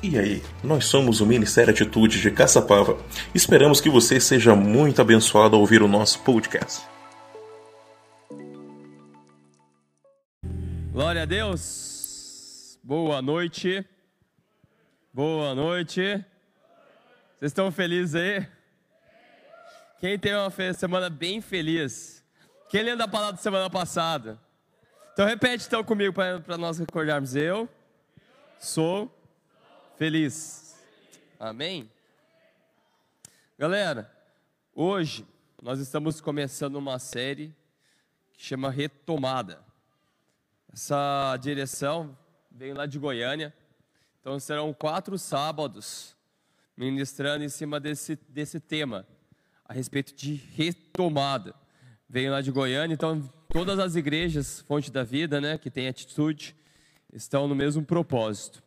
E aí, nós somos o Ministério Atitude de Caçapava. Esperamos que você seja muito abençoado ao ouvir o nosso podcast. Glória a Deus. Boa noite. Boa noite. Vocês estão felizes aí? Quem teve uma semana bem feliz? Quem lembra da palavra da semana passada? Então repete então comigo para nós recordarmos. Eu sou feliz. Amém? Galera, hoje nós estamos começando uma série que chama Retomada. Essa direção veio lá de Goiânia, então serão quatro sábados ministrando em cima desse, desse tema, a respeito de retomada. Veio lá de Goiânia, então todas as igrejas, Fonte da Vida, né, que tem atitude, estão no mesmo propósito.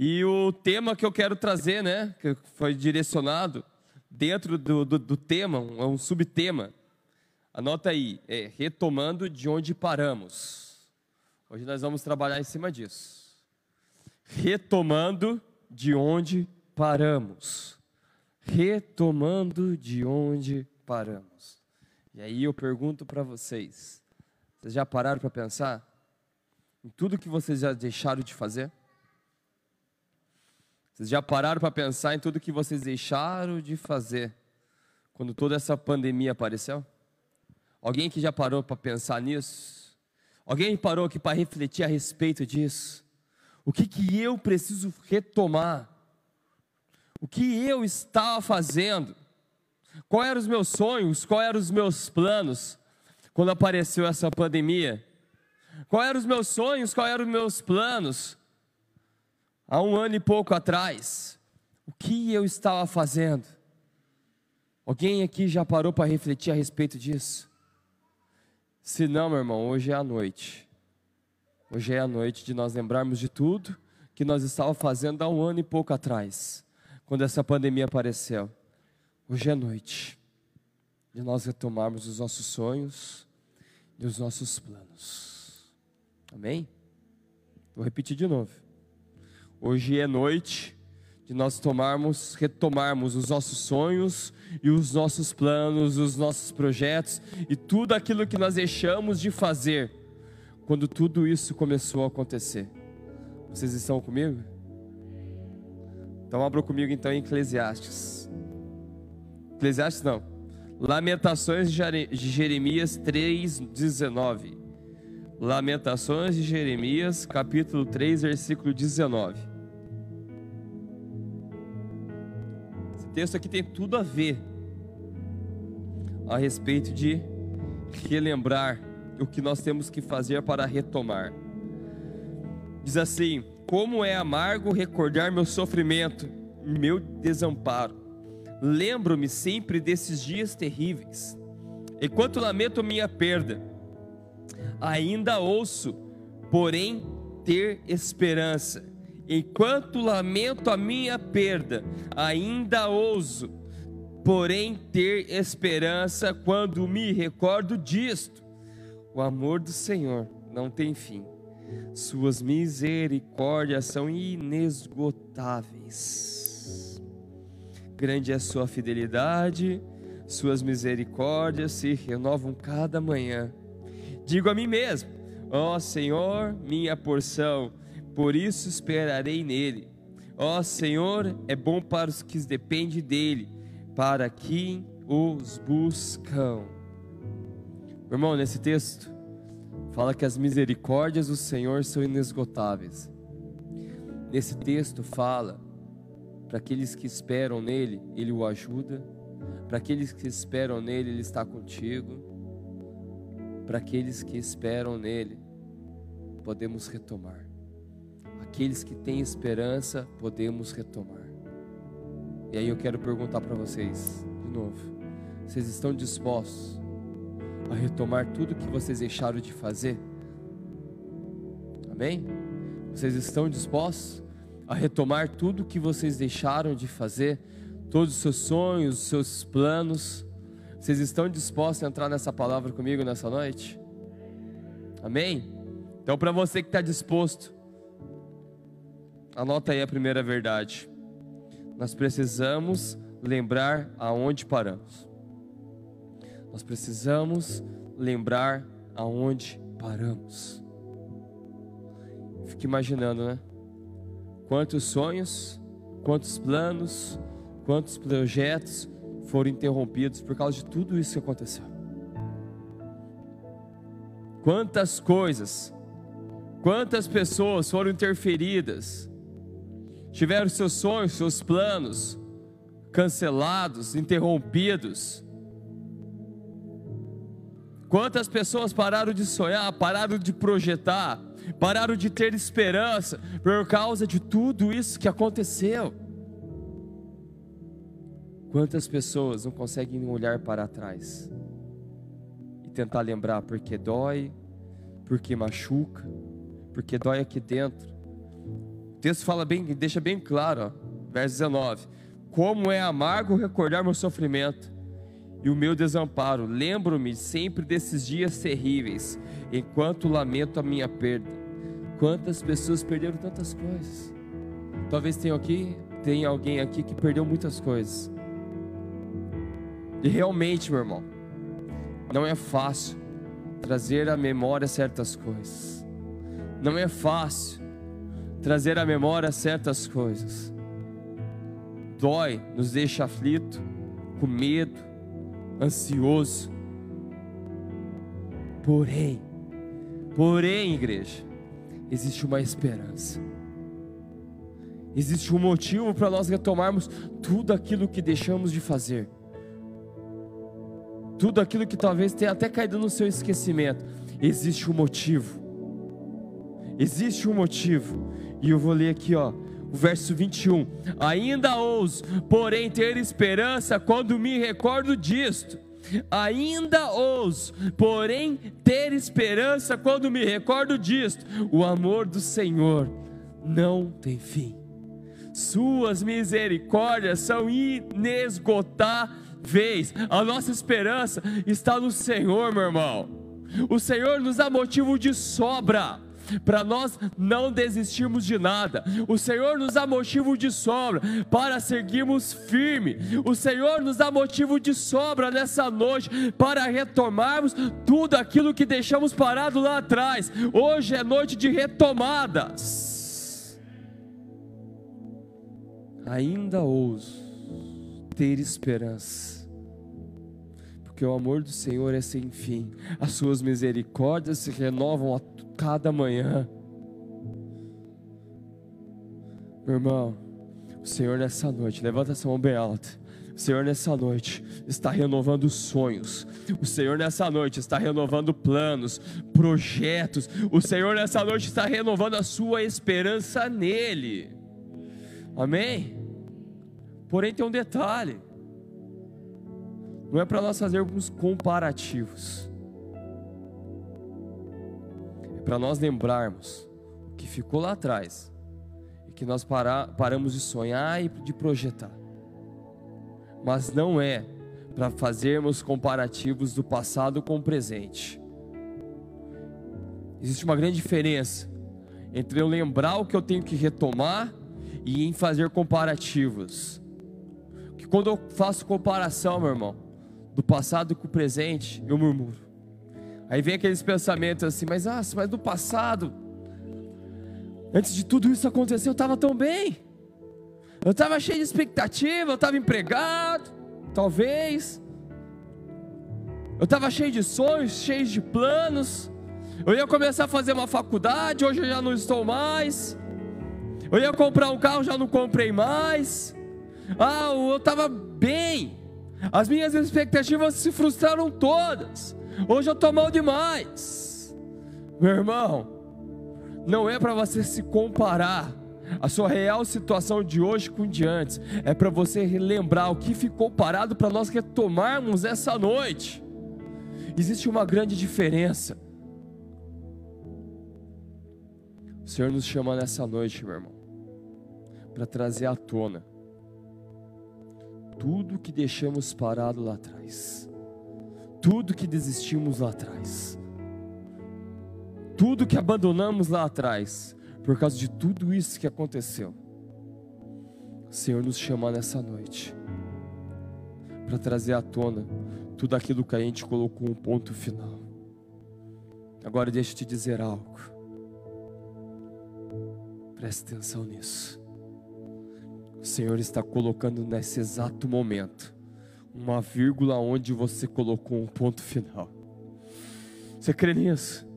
E o tema que eu quero trazer, né, que foi direcionado dentro do, do, do tema, é um subtema. Anota aí, é retomando de onde paramos. Hoje nós vamos trabalhar em cima disso. Retomando de onde paramos. Retomando de onde paramos. E aí eu pergunto para vocês: vocês já pararam para pensar em tudo que vocês já deixaram de fazer? Vocês já pararam para pensar em tudo que vocês deixaram de fazer quando toda essa pandemia apareceu? Alguém que já parou para pensar nisso? Alguém parou aqui para refletir a respeito disso? O que, que eu preciso retomar? O que eu estava fazendo? Quais eram os meus sonhos? Quais eram os meus planos quando apareceu essa pandemia? Quais eram os meus sonhos? Quais eram os meus planos há um ano e pouco atrás, o que eu estava fazendo? Alguém aqui já parou para refletir a respeito disso? Se não, meu irmão, hoje é a noite. Hoje é a noite de nós lembrarmos de tudo que nós estávamos fazendo há um ano e pouco atrás, quando essa pandemia apareceu. Hoje é noite de nós retomarmos os nossos sonhos e os nossos planos. Amém? Vou repetir de novo. Hoje é noite de nós tomarmos, retomarmos os nossos sonhos e os nossos planos, os nossos projetos e tudo aquilo que nós deixamos de fazer quando tudo isso começou a acontecer. Vocês estão comigo? Então abra comigo então em Eclesiastes. Eclesiastes não. Lamentações de Jeremias 3:19. Lamentações de Jeremias, capítulo 3, versículo 19. Texto aqui tem tudo a ver a respeito de relembrar o que nós temos que fazer para retomar. Diz assim: Como é amargo recordar meu sofrimento, meu desamparo. Lembro-me sempre desses dias terríveis. Enquanto lamento minha perda, ainda ouço, porém ter esperança. Enquanto lamento a minha perda, ainda ouso, porém ter esperança quando me recordo disto. O amor do Senhor não tem fim. Suas misericórdias são inesgotáveis. Grande é sua fidelidade, suas misericórdias se renovam cada manhã. Digo a mim mesmo: Ó oh, Senhor, minha porção, por isso esperarei nele. Ó Senhor, é bom para os que dependem dele, para quem os buscam. Meu irmão, nesse texto, fala que as misericórdias do Senhor são inesgotáveis. Nesse texto, fala para aqueles que esperam nele, ele o ajuda. Para aqueles que esperam nele, ele está contigo para aqueles que esperam nele, podemos retomar. Aqueles que têm esperança, podemos retomar. E aí eu quero perguntar para vocês, de novo: vocês estão dispostos a retomar tudo que vocês deixaram de fazer? Amém? Vocês estão dispostos a retomar tudo que vocês deixaram de fazer? Todos os seus sonhos, os seus planos? Vocês estão dispostos a entrar nessa palavra comigo nessa noite? Amém? Então, para você que está disposto anota aí a primeira verdade. Nós precisamos lembrar aonde paramos. Nós precisamos lembrar aonde paramos. Fique imaginando, né? Quantos sonhos, quantos planos, quantos projetos foram interrompidos por causa de tudo isso que aconteceu. Quantas coisas, quantas pessoas foram interferidas, tiveram seus sonhos, seus planos cancelados, interrompidos. Quantas pessoas pararam de sonhar, pararam de projetar, pararam de ter esperança por causa de tudo isso que aconteceu. Quantas pessoas não conseguem olhar para trás e tentar lembrar porque dói, porque machuca, porque dói aqui dentro. O texto fala bem, deixa bem claro, ó, verso 19: Como é amargo recordar meu sofrimento e o meu desamparo. Lembro-me sempre desses dias terríveis, enquanto lamento a minha perda. Quantas pessoas perderam tantas coisas? Talvez tenha aqui, tenha alguém aqui que perdeu muitas coisas. E realmente, meu irmão, não é fácil trazer à memória certas coisas. Não é fácil trazer à memória certas coisas. Dói, nos deixa aflito, com medo, ansioso. Porém, porém, igreja, existe uma esperança. Existe um motivo para nós retomarmos tudo aquilo que deixamos de fazer. Tudo aquilo que talvez tenha até caído no seu esquecimento. Existe um motivo. Existe um motivo. E eu vou ler aqui, ó, o verso 21. Ainda ouso, porém, ter esperança quando me recordo disto. Ainda ouso, porém, ter esperança quando me recordo disto. O amor do Senhor não tem fim. Suas misericórdias são inesgotáveis. A nossa esperança está no Senhor, meu irmão. O Senhor nos dá motivo de sobra para nós não desistirmos de nada. O Senhor nos dá motivo de sobra para seguirmos firme. O Senhor nos dá motivo de sobra nessa noite para retomarmos tudo aquilo que deixamos parado lá atrás. Hoje é noite de retomadas. Ainda ouso ter esperança porque o amor do Senhor é sem fim, as suas misericórdias se renovam a cada manhã. Meu irmão, o Senhor nessa noite, levanta essa mão bem alta. O Senhor nessa noite está renovando sonhos. O Senhor nessa noite está renovando planos, projetos. O Senhor nessa noite está renovando a sua esperança nele. Amém? Porém tem um detalhe. Não é para nós fazermos comparativos para nós lembrarmos o que ficou lá atrás e que nós para, paramos de sonhar e de projetar. Mas não é para fazermos comparativos do passado com o presente. Existe uma grande diferença entre eu lembrar o que eu tenho que retomar e em fazer comparativos. Que quando eu faço comparação, meu irmão, do passado com o presente, eu murmuro. Aí vem aqueles pensamentos assim, mas, ah, mas do passado, antes de tudo isso acontecer, eu estava tão bem. Eu estava cheio de expectativa, eu estava empregado, talvez. Eu estava cheio de sonhos, cheio de planos. Eu ia começar a fazer uma faculdade, hoje eu já não estou mais. Eu ia comprar um carro, já não comprei mais. Ah, eu estava bem. As minhas expectativas se frustraram todas. Hoje eu estou mal demais. Meu irmão, não é para você se comparar a sua real situação de hoje com de antes, é para você relembrar o que ficou parado para nós retomarmos essa noite. Existe uma grande diferença. O Senhor nos chama nessa noite, meu irmão, para trazer à tona tudo que deixamos parado lá atrás tudo que desistimos lá atrás, tudo que abandonamos lá atrás, por causa de tudo isso que aconteceu, o Senhor nos chama nessa noite para trazer à tona tudo aquilo que a gente colocou um ponto final. Agora deixa eu te dizer algo. Preste atenção nisso. O Senhor está colocando nesse exato momento uma vírgula onde você colocou um ponto final. Você crê nisso?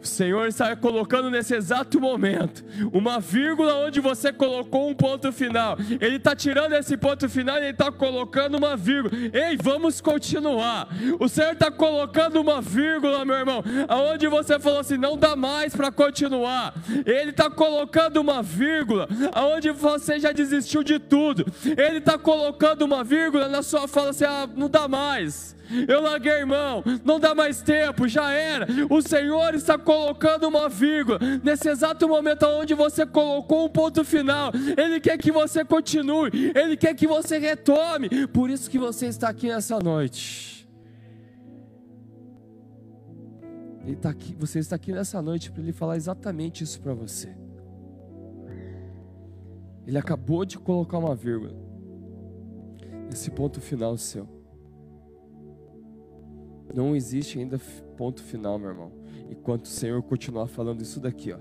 O Senhor está colocando nesse exato momento uma vírgula onde você colocou um ponto final. Ele está tirando esse ponto final e ele está colocando uma vírgula. Ei, vamos continuar. O Senhor está colocando uma vírgula, meu irmão, aonde você falou assim, não dá mais para continuar. Ele está colocando uma vírgula aonde você já desistiu de tudo. Ele está colocando uma vírgula na sua fala assim, ah, não dá mais. Eu larguei, irmão, não dá mais tempo, já era. O Senhor está colocando uma vírgula nesse exato momento onde você colocou um ponto final. Ele quer que você continue, ele quer que você retome. Por isso que você está aqui nessa noite. Ele está aqui, você está aqui nessa noite para ele falar exatamente isso para você. Ele acabou de colocar uma vírgula nesse ponto final seu. Não existe ainda ponto final, meu irmão. Enquanto o Senhor continuar falando isso daqui, ó.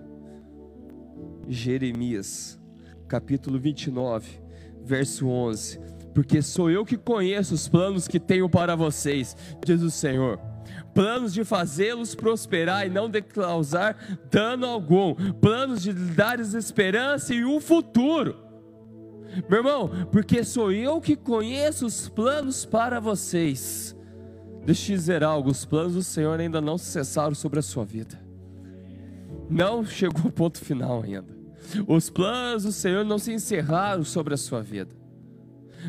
Jeremias, capítulo 29, verso 11. Porque sou eu que conheço os planos que tenho para vocês, diz o Senhor. Planos de fazê-los prosperar e não de causar dano algum. Planos de dar esperança e um futuro. Meu irmão, porque sou eu que conheço os planos para vocês Deixa eu te dizer algo: os planos do Senhor ainda não cessaram sobre a sua vida. Não chegou ao ponto final ainda. Os planos do Senhor não se encerraram sobre a sua vida.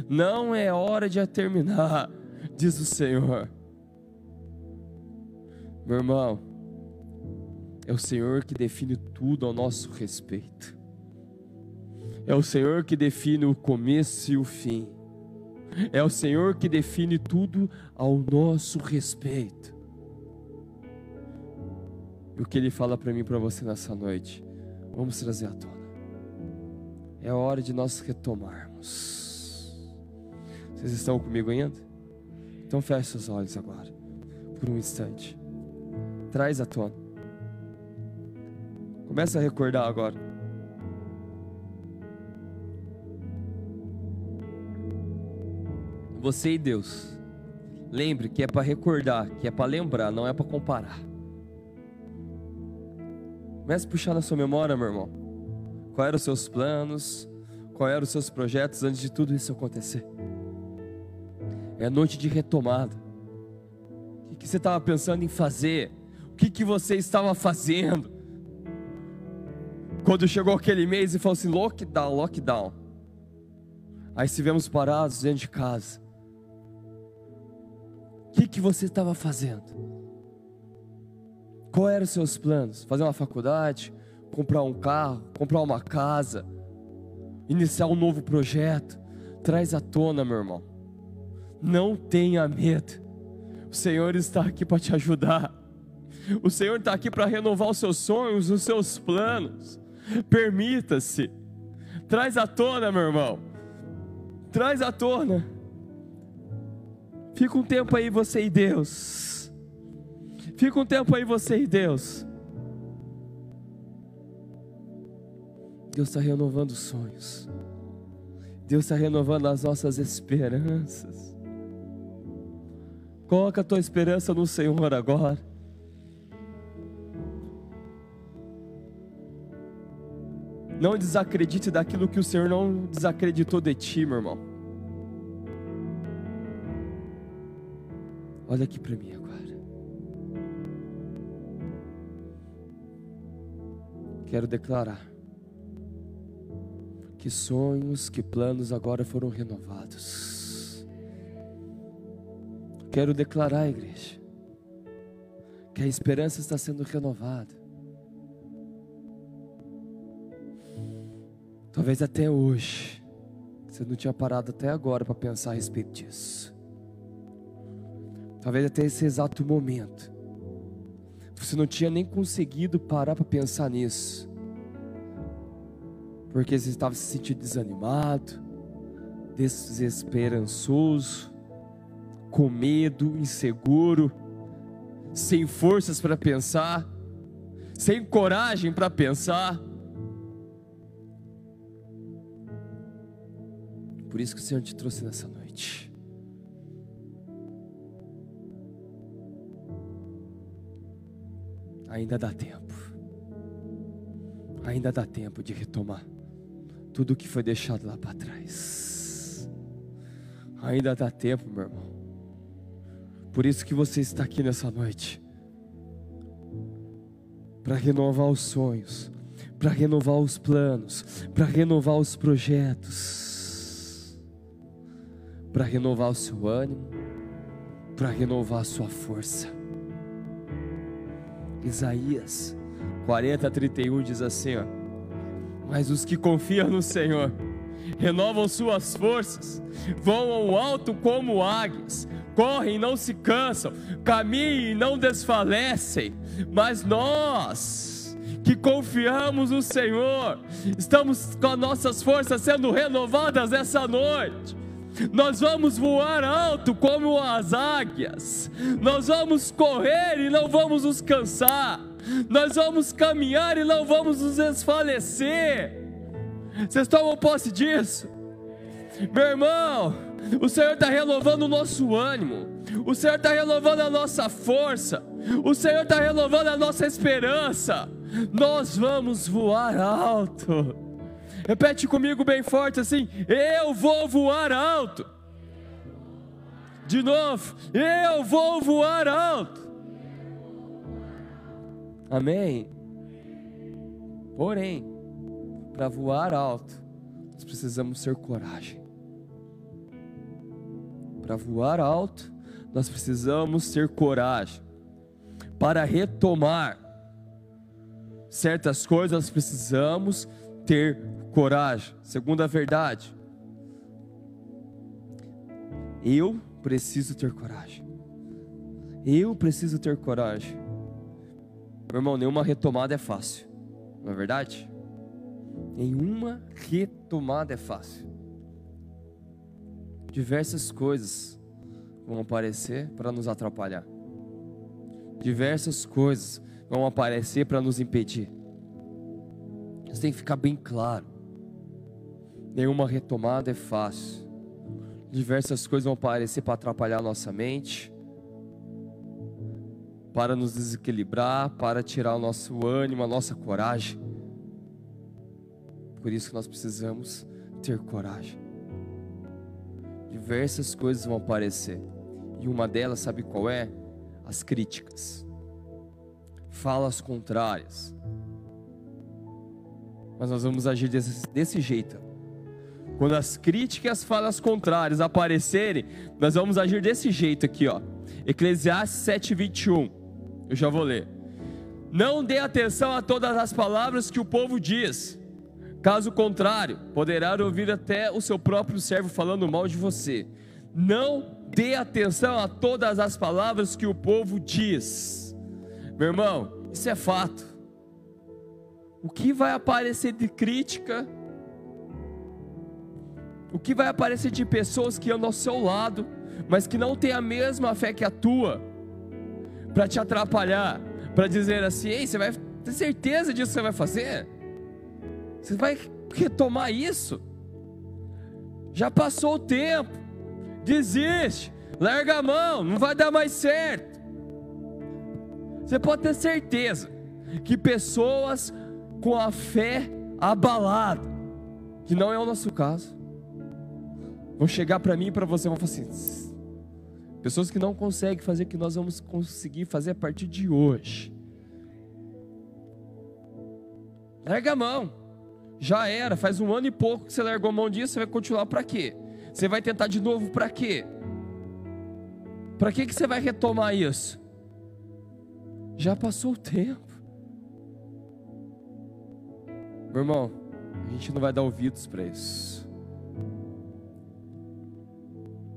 Não é hora de terminar, diz o Senhor. Meu irmão, é o Senhor que define tudo ao nosso respeito. É o Senhor que define o começo e o fim. É o Senhor que define tudo ao nosso respeito. E o que Ele fala para mim e para você nessa noite? Vamos trazer à tona. É hora de nós retomarmos. Vocês estão comigo ainda? Então feche seus olhos agora, por um instante. Traz à tona. Começa a recordar agora. Você e Deus. Lembre que é para recordar, que é para lembrar, não é para comparar. Comece a puxar na sua memória, meu irmão. Quais eram os seus planos? Quais eram os seus projetos antes de tudo isso acontecer? É noite de retomada. O que, você estava pensando em fazer? O que, que você estava fazendo? Quando chegou aquele mês e falou assim: lockdown, lockdown. Aí estivemos parados dentro de casa que, que você estava fazendo? Qual eram os seus planos? Fazer uma faculdade? Comprar um carro? Comprar uma casa? Iniciar um novo projeto? Traz à tona, meu irmão. Não tenha medo. O Senhor está aqui para te ajudar. O Senhor está aqui para renovar os seus sonhos, os seus planos. Permita-se. Traz à tona, meu irmão. Traz à tona. Fica um tempo aí você e Deus. Fica um tempo aí você e Deus. Deus está renovando sonhos. Deus está renovando as nossas esperanças. Coloca a tua esperança no Senhor agora. Não desacredite daquilo que o Senhor não desacreditou de ti, meu irmão. Olha aqui para mim agora. Quero declarar que sonhos, que planos agora foram renovados. Quero declarar, igreja, que a esperança está sendo renovada. Talvez até hoje, você não tinha parado até agora para pensar a respeito disso. Talvez até esse exato momento. Você não tinha nem conseguido parar para pensar nisso. porque você estava se sentindo desanimado, desesperançoso, com medo, inseguro, sem forças para pensar, sem coragem para pensar. Por isso que o Senhor te trouxe nessa noite. Ainda dá tempo. Ainda dá tempo de retomar tudo que foi deixado lá para trás. Ainda dá tempo, meu irmão. Por isso que você está aqui nessa noite para renovar os sonhos, para renovar os planos, para renovar os projetos, para renovar o seu ânimo, para renovar a sua força. Isaías 40, 31 diz assim: ó, Mas os que confiam no Senhor renovam suas forças, voam alto como águias, correm e não se cansam, caminham e não desfalecem. Mas nós, que confiamos no Senhor, estamos com as nossas forças sendo renovadas essa noite. Nós vamos voar alto como as águias, nós vamos correr e não vamos nos cansar nós vamos caminhar e não vamos nos desfalecer. Vocês tomam posse disso? Meu irmão, o Senhor está renovando o nosso ânimo, o Senhor está renovando a nossa força, o Senhor está renovando a nossa esperança. Nós vamos voar alto. Repete comigo bem forte assim: Eu vou voar alto. De novo, eu vou voar alto. Amém? Porém, para voar alto, nós precisamos ter coragem. Para voar alto, nós precisamos ter coragem. Para retomar certas coisas, nós precisamos ter coragem. Segunda verdade, eu preciso ter coragem. Eu preciso ter coragem. Meu irmão, nenhuma retomada é fácil, não é verdade? Nenhuma retomada é fácil. Diversas coisas vão aparecer para nos atrapalhar. Diversas coisas vão aparecer para nos impedir. Isso tem que ficar bem claro. Nenhuma retomada é fácil. Diversas coisas vão aparecer para atrapalhar nossa mente, para nos desequilibrar, para tirar o nosso ânimo, a nossa coragem. Por isso que nós precisamos ter coragem. Diversas coisas vão aparecer, e uma delas, sabe qual é? As críticas, falas contrárias. Mas nós vamos agir desse, desse jeito. Quando as críticas, falas contrárias aparecerem, nós vamos agir desse jeito aqui, ó. Eclesiastes 7:21. Eu já vou ler. Não dê atenção a todas as palavras que o povo diz. Caso contrário, poderá ouvir até o seu próprio servo falando mal de você. Não dê atenção a todas as palavras que o povo diz. Meu irmão, isso é fato. O que vai aparecer de crítica? O que vai aparecer de pessoas que andam ao seu lado, mas que não têm a mesma fé que a tua? para te atrapalhar, para dizer assim: ei, você vai ter certeza disso que você vai fazer? Você vai retomar isso? Já passou o tempo, desiste, larga a mão, não vai dar mais certo. Você pode ter certeza que pessoas com a fé abalada, que não é o nosso caso, vão chegar para mim e para você vão falar assim: Pessoas que não conseguem fazer o que nós vamos conseguir fazer a partir de hoje. Larga a mão. Já era, faz um ano e pouco que você largou a mão disso, você vai continuar para quê? Você vai tentar de novo para quê? Para que que você vai retomar isso? Já passou o tempo. Meu irmão, a gente não vai dar ouvidos para isso.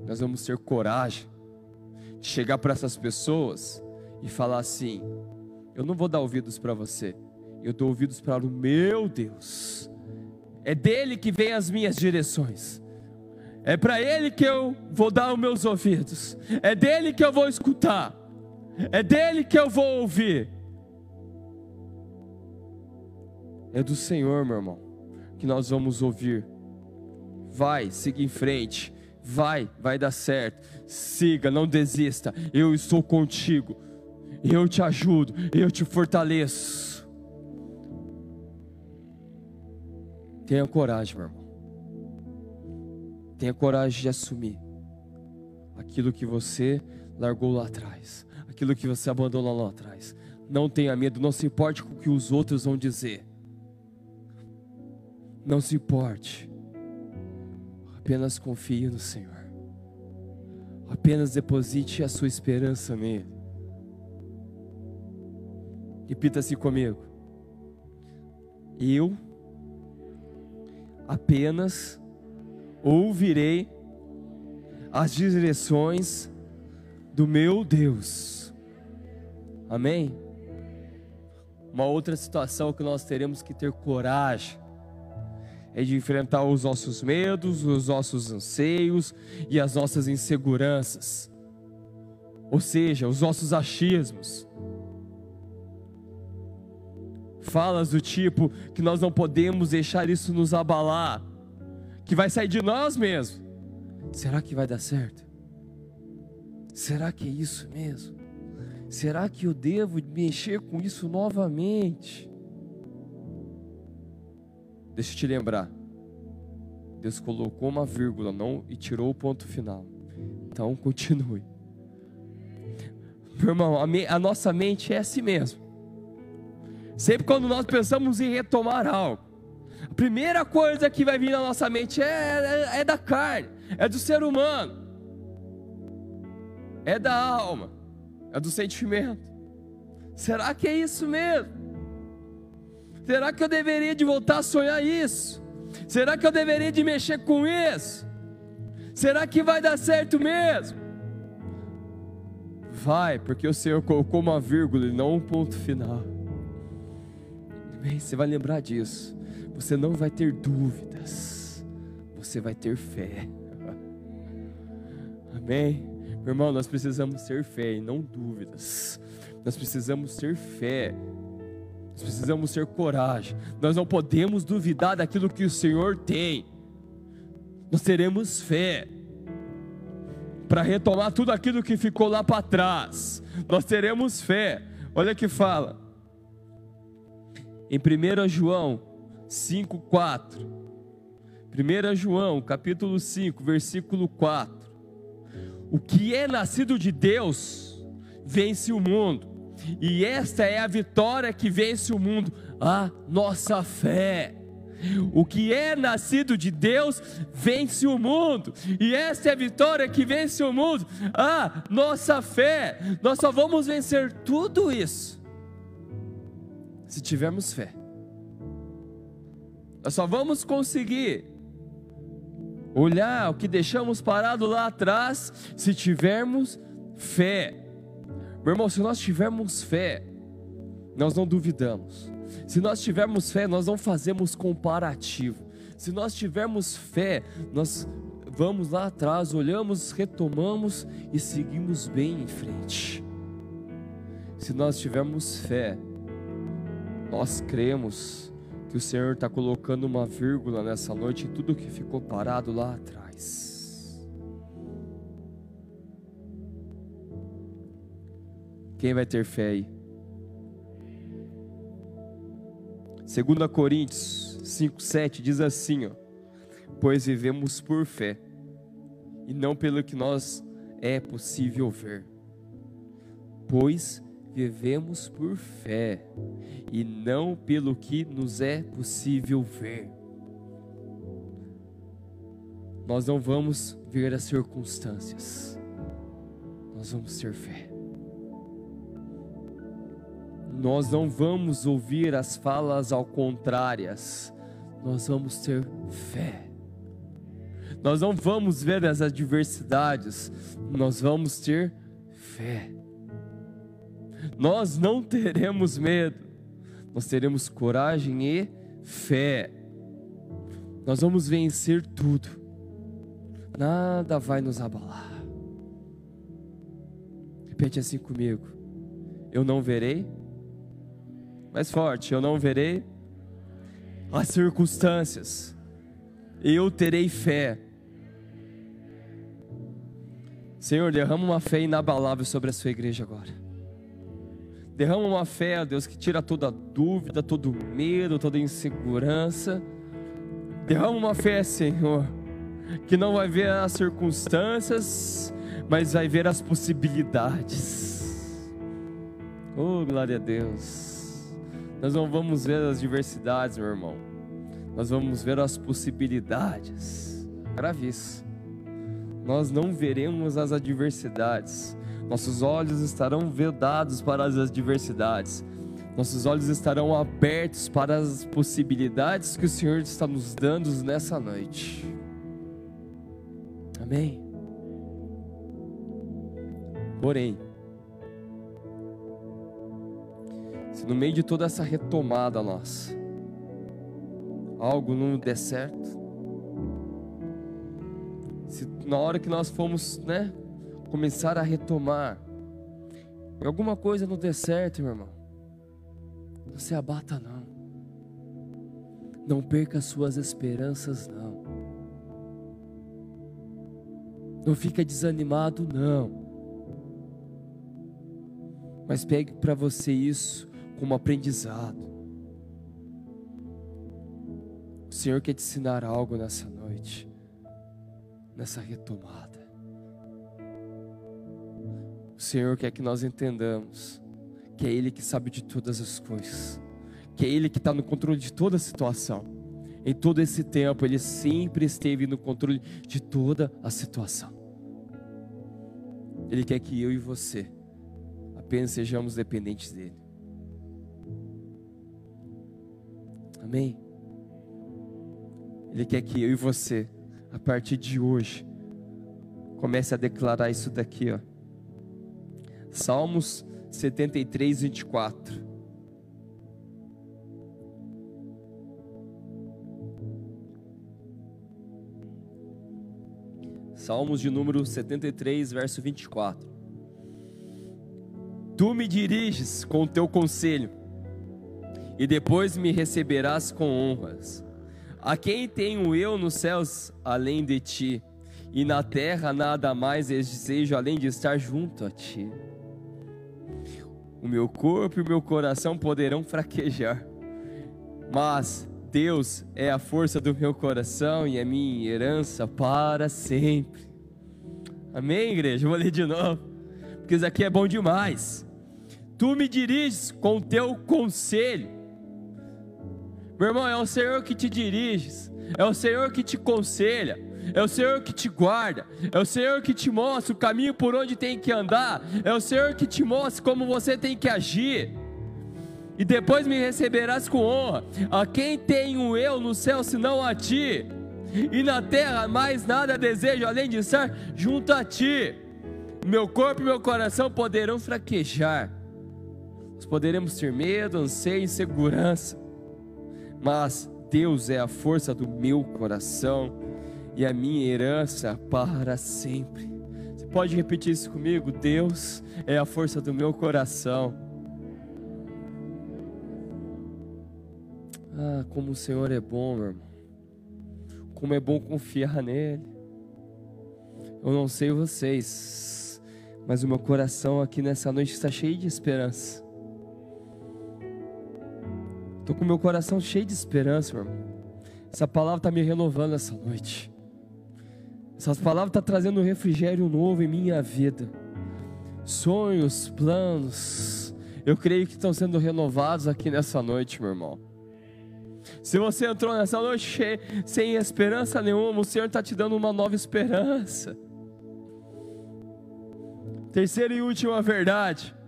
Nós vamos ter coragem chegar para essas pessoas e falar assim: eu não vou dar ouvidos para você, eu dou ouvidos para o meu Deus. É dele que vem as minhas direções. É para ele que eu vou dar os meus ouvidos. É dele que eu vou escutar. É dele que eu vou ouvir. É do Senhor, meu irmão, que nós vamos ouvir. Vai, siga em frente. Vai, vai dar certo. Siga, não desista. Eu estou contigo. Eu te ajudo, eu te fortaleço. Tenha coragem, meu irmão. Tenha coragem de assumir aquilo que você largou lá atrás, aquilo que você abandonou lá atrás. Não tenha medo, não se importe com o que os outros vão dizer. Não se importe. Apenas confie no Senhor. Apenas deposite a sua esperança nele. Repita-se comigo. Eu apenas ouvirei as direções do meu Deus. Amém? Uma outra situação que nós teremos que ter coragem é de enfrentar os nossos medos, os nossos anseios e as nossas inseguranças, ou seja, os nossos achismos. Falas do tipo que nós não podemos deixar isso nos abalar, que vai sair de nós mesmos. Será que vai dar certo? Será que é isso mesmo? Será que eu devo mexer com isso novamente? Deixa eu te lembrar. Deus colocou uma vírgula não e tirou o ponto final. Então continue. Meu irmão, a, me, a nossa mente é assim mesmo. Sempre quando nós pensamos em retomar algo, a primeira coisa que vai vir na nossa mente é, é, é da carne, é do ser humano, é da alma, é do sentimento. Será que é isso mesmo? Será que eu deveria de voltar a sonhar isso? Será que eu deveria de mexer com isso? Será que vai dar certo mesmo? Vai, porque o Senhor colocou uma vírgula e não um ponto final. Bem, você vai lembrar disso. Você não vai ter dúvidas. Você vai ter fé. Amém? Meu irmão, nós precisamos ter fé e não dúvidas. Nós precisamos ter fé nós precisamos ter coragem. Nós não podemos duvidar daquilo que o Senhor tem. Nós teremos fé para retomar tudo aquilo que ficou lá para trás. Nós teremos fé. Olha que fala. Em 1 João 5:4. 1 João, capítulo 5, versículo 4. O que é nascido de Deus vence o mundo. E esta é a vitória que vence o mundo, a nossa fé. O que é nascido de Deus vence o mundo, e esta é a vitória que vence o mundo, a nossa fé. Nós só vamos vencer tudo isso se tivermos fé. Nós só vamos conseguir olhar o que deixamos parado lá atrás se tivermos fé. Meu irmão, se nós tivermos fé, nós não duvidamos. Se nós tivermos fé, nós não fazemos comparativo. Se nós tivermos fé, nós vamos lá atrás, olhamos, retomamos e seguimos bem em frente. Se nós tivermos fé, nós cremos que o Senhor está colocando uma vírgula nessa noite em tudo que ficou parado lá atrás. Quem vai ter fé aí? 2 Coríntios 5,7 diz assim: ó, Pois vivemos por fé, e não pelo que nós é possível ver. Pois vivemos por fé, e não pelo que nos é possível ver. Nós não vamos ver as circunstâncias, nós vamos ter fé nós não vamos ouvir as falas ao contrárias, nós vamos ter fé. Nós não vamos ver as adversidades, nós vamos ter fé. Nós não teremos medo, nós teremos coragem e fé. Nós vamos vencer tudo. Nada vai nos abalar. Repete assim comigo. Eu não verei. Mais forte, eu não verei as circunstâncias. Eu terei fé. Senhor, derrama uma fé inabalável sobre a sua igreja agora. Derrama uma fé, Deus, que tira toda dúvida, todo medo, toda insegurança. Derrama uma fé, Senhor, que não vai ver as circunstâncias, mas vai ver as possibilidades. Oh, glória a Deus. Nós não vamos ver as diversidades, meu irmão. Nós vamos ver as possibilidades. Grave isso. Nós não veremos as adversidades nossos olhos estarão vedados para as adversidades. Nossos olhos estarão abertos para as possibilidades que o Senhor está nos dando nessa noite. Amém. Porém, se no meio de toda essa retomada nossa, algo não der certo, se na hora que nós fomos, né, começar a retomar, e alguma coisa não der certo, meu irmão, não se abata não. Não perca suas esperanças não. Não fica desanimado não. Mas pegue para você isso como aprendizado. O Senhor quer te ensinar algo nessa noite, nessa retomada. O Senhor quer que nós entendamos que é Ele que sabe de todas as coisas, que é Ele que está no controle de toda a situação. Em todo esse tempo, Ele sempre esteve no controle de toda a situação. Ele quer que eu e você apenas sejamos dependentes dEle. Amém? Ele quer que eu e você, a partir de hoje, comece a declarar isso daqui, ó. Salmos 73, 24. Salmos de número 73, verso 24. Tu me diriges com o teu conselho, e depois me receberás com honras. A quem tenho eu nos céus além de ti, e na terra nada mais desejo além de estar junto a ti. O meu corpo e o meu coração poderão fraquejar, mas Deus é a força do meu coração e a minha herança para sempre. Amém, igreja? Vou ler de novo, porque isso aqui é bom demais. Tu me diriges com teu conselho. Meu irmão, é o Senhor que te diriges, é o Senhor que te conselha é o Senhor que te guarda, é o Senhor que te mostra o caminho por onde tem que andar, é o Senhor que te mostra como você tem que agir. E depois me receberás com honra. A quem tenho eu no céu senão a ti? E na terra mais nada desejo além de estar junto a ti. Meu corpo e meu coração poderão fraquejar. Nós poderemos ter medo, anseio, insegurança. Mas Deus é a força do meu coração e a minha herança para sempre. Você pode repetir isso comigo? Deus é a força do meu coração. Ah, como o Senhor é bom, meu irmão. Como é bom confiar nele. Eu não sei vocês, mas o meu coração aqui nessa noite está cheio de esperança. Estou com meu coração cheio de esperança, meu irmão. Essa palavra está me renovando essa noite. Essas palavras tá trazendo um refrigério novo em minha vida. Sonhos, planos, eu creio que estão sendo renovados aqui nessa noite, meu irmão. Se você entrou nessa noite sem esperança nenhuma, o Senhor está te dando uma nova esperança. Terceira e última verdade.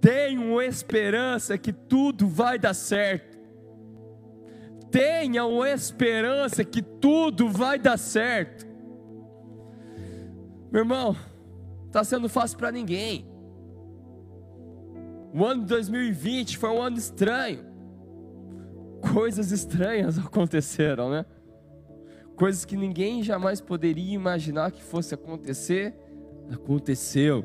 Tenho esperança que tudo vai dar certo. Tenham esperança que tudo vai dar certo. Meu irmão, está sendo fácil para ninguém. O ano de 2020 foi um ano estranho. Coisas estranhas aconteceram, né? Coisas que ninguém jamais poderia imaginar que fosse acontecer, aconteceu.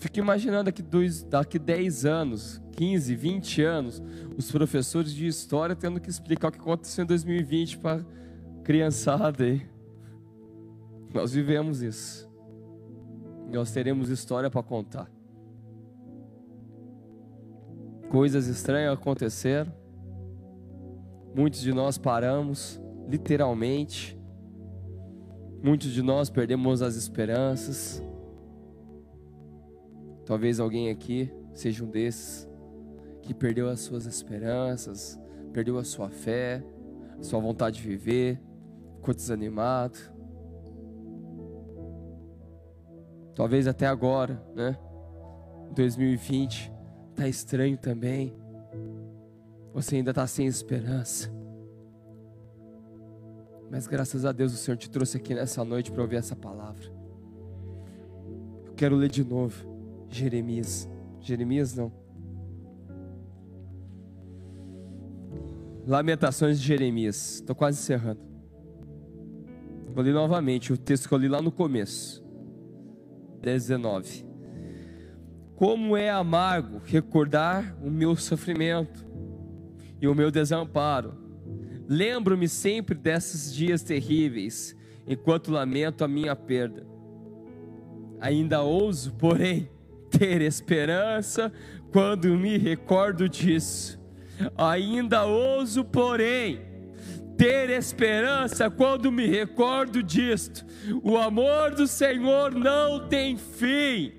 Fico imaginando daqui, dois, daqui 10 anos, 15, 20 anos, os professores de história tendo que explicar o que aconteceu em 2020 para criançada aí. Nós vivemos isso. Nós teremos história para contar. Coisas estranhas aconteceram. Muitos de nós paramos, literalmente. Muitos de nós perdemos as esperanças. Talvez alguém aqui seja um desses que perdeu as suas esperanças, perdeu a sua fé, a sua vontade de viver, ficou desanimado. Talvez até agora, né? 2020 está estranho também. Você ainda está sem esperança. Mas graças a Deus o Senhor te trouxe aqui nessa noite para ouvir essa palavra. Eu quero ler de novo Jeremias. Jeremias não. Lamentações de Jeremias. Estou quase encerrando. Vou ler novamente o texto que eu li lá no começo. 19. Como é amargo recordar o meu sofrimento e o meu desamparo. Lembro-me sempre desses dias terríveis, enquanto lamento a minha perda. Ainda ouso, porém, ter esperança quando me recordo disso. Ainda ouso, porém, ter esperança quando me recordo disto. O amor do Senhor não tem fim.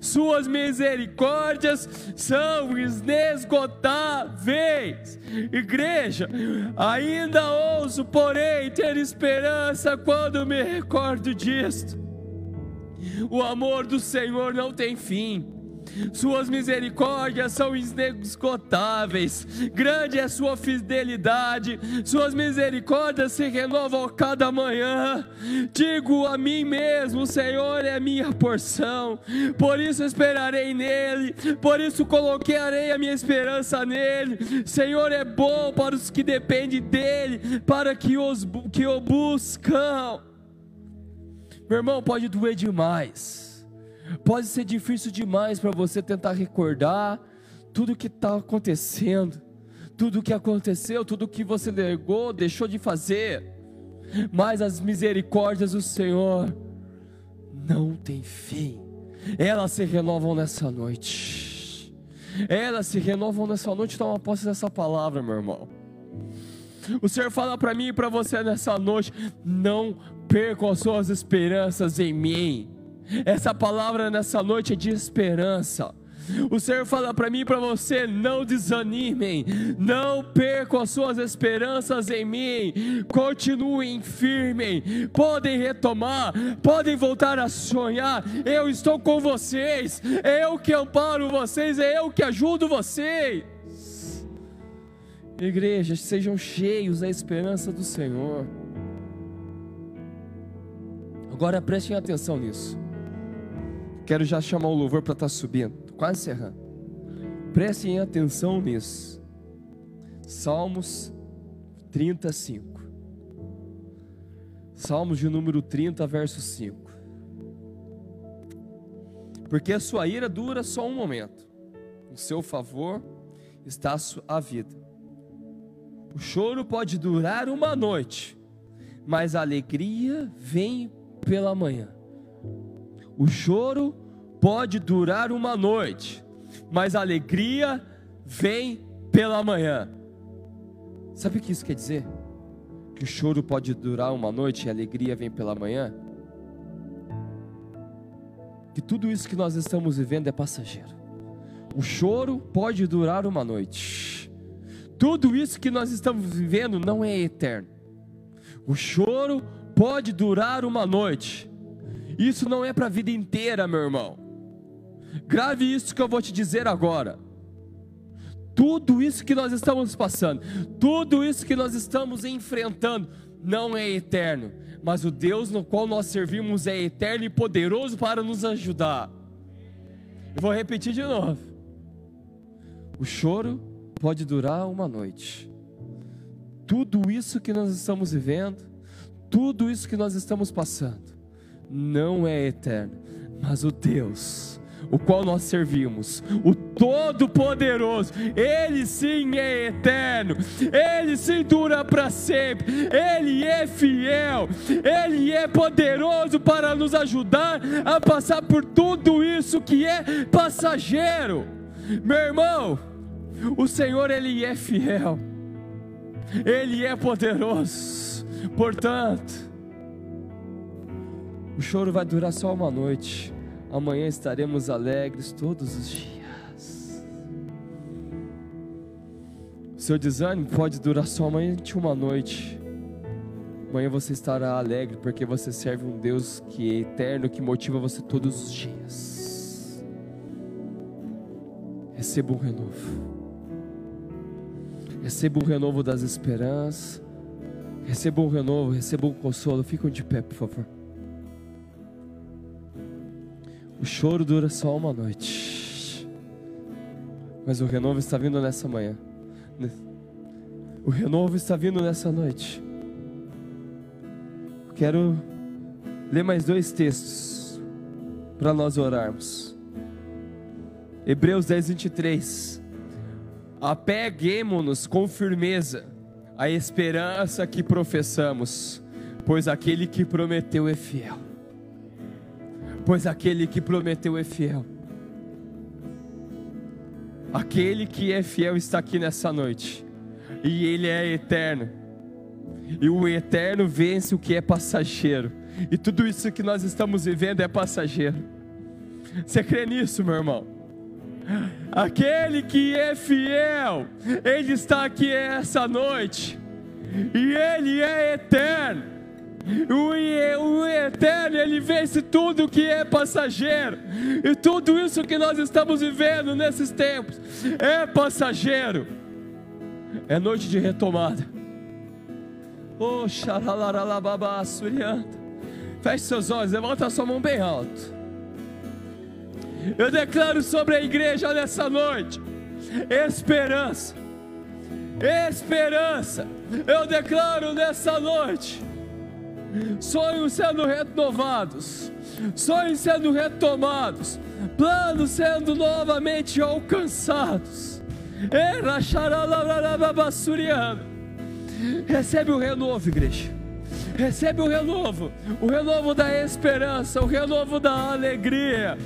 Suas misericórdias são inesgotáveis. Igreja, ainda ouso, porém, ter esperança quando me recordo disto. O amor do Senhor não tem fim suas misericórdias são inesgotáveis, grande é sua fidelidade, suas misericórdias se renovam cada manhã. Digo a mim mesmo: o Senhor é minha porção, por isso esperarei nele, por isso coloquei a minha esperança nele. Senhor é bom para os que dependem dele, para que, os, que o buscam. Meu irmão, pode doer demais Pode ser difícil demais para você tentar recordar tudo que está acontecendo, tudo que aconteceu, tudo que você negou, deixou de fazer. Mas as misericórdias do Senhor não têm fim. Elas se renovam nessa noite. Elas se renovam nessa noite. Toma posse dessa palavra, meu irmão. O Senhor fala para mim e para você nessa noite: não percam as suas esperanças em mim. Essa palavra nessa noite é de esperança. O Senhor fala para mim e para você: não desanimem, não percam as suas esperanças em mim, continuem firmes, podem retomar, podem voltar a sonhar. Eu estou com vocês, é eu que amparo vocês, é eu que ajudo vocês. Igreja, sejam cheios da esperança do Senhor. Agora prestem atenção nisso. Quero já chamar o louvor para estar tá subindo, quase encerrando. Prestem atenção nisso. Salmos 35. Salmos de número 30, verso 5. Porque a sua ira dura só um momento, o seu favor está a vida. O choro pode durar uma noite, mas a alegria vem pela manhã. O choro pode durar uma noite, mas a alegria vem pela manhã. Sabe o que isso quer dizer? Que o choro pode durar uma noite e a alegria vem pela manhã? Que tudo isso que nós estamos vivendo é passageiro. O choro pode durar uma noite. Tudo isso que nós estamos vivendo não é eterno. O choro pode durar uma noite, isso não é para a vida inteira, meu irmão. Grave isso que eu vou te dizer agora. Tudo isso que nós estamos passando, tudo isso que nós estamos enfrentando, não é eterno, mas o Deus no qual nós servimos é eterno e poderoso para nos ajudar. Eu vou repetir de novo. O choro pode durar uma noite, tudo isso que nós estamos vivendo, tudo isso que nós estamos passando, não é eterno, mas o Deus o qual nós servimos, o Todo-Poderoso, Ele sim é eterno, Ele sim dura para sempre, Ele é fiel, Ele é poderoso para nos ajudar a passar por tudo isso que é passageiro. Meu irmão, o Senhor Ele é fiel, Ele é poderoso, portanto, o choro vai durar só uma noite Amanhã estaremos alegres todos os dias. Seu desânimo pode durar somente uma noite. Amanhã você estará alegre porque você serve um Deus que é eterno, que motiva você todos os dias. Receba um renovo. Receba um renovo das esperanças. Receba um renovo, receba um consolo. Fiquem de pé, por favor. O choro dura só uma noite, mas o renovo está vindo nessa manhã. O renovo está vindo nessa noite. Quero ler mais dois textos para nós orarmos. Hebreus 10, 23. Apeguemos-nos com firmeza à esperança que professamos, pois aquele que prometeu é fiel pois aquele que prometeu é fiel. Aquele que é fiel está aqui nessa noite, e ele é eterno. E o eterno vence o que é passageiro. E tudo isso que nós estamos vivendo é passageiro. Você crê nisso, meu irmão? Aquele que é fiel, ele está aqui essa noite. E ele é eterno. O, eterno, ele vence tudo que é passageiro. E tudo isso que nós estamos vivendo nesses tempos é passageiro. É noite de retomada. Oh, xaralaralababa, surianta. Feche seus olhos, levanta sua mão bem alto. Eu declaro sobre a igreja nessa noite esperança. Esperança. Eu declaro nessa noite sonhos sendo renovados, sonhos sendo retomados, planos sendo novamente alcançados. Recebe o renovo, igreja. Recebe o renovo, o renovo da esperança, o renovo da alegria,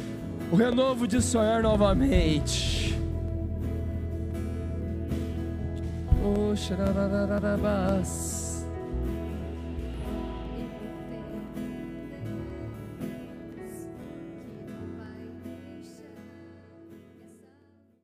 o renovo de sonhar novamente. Oh,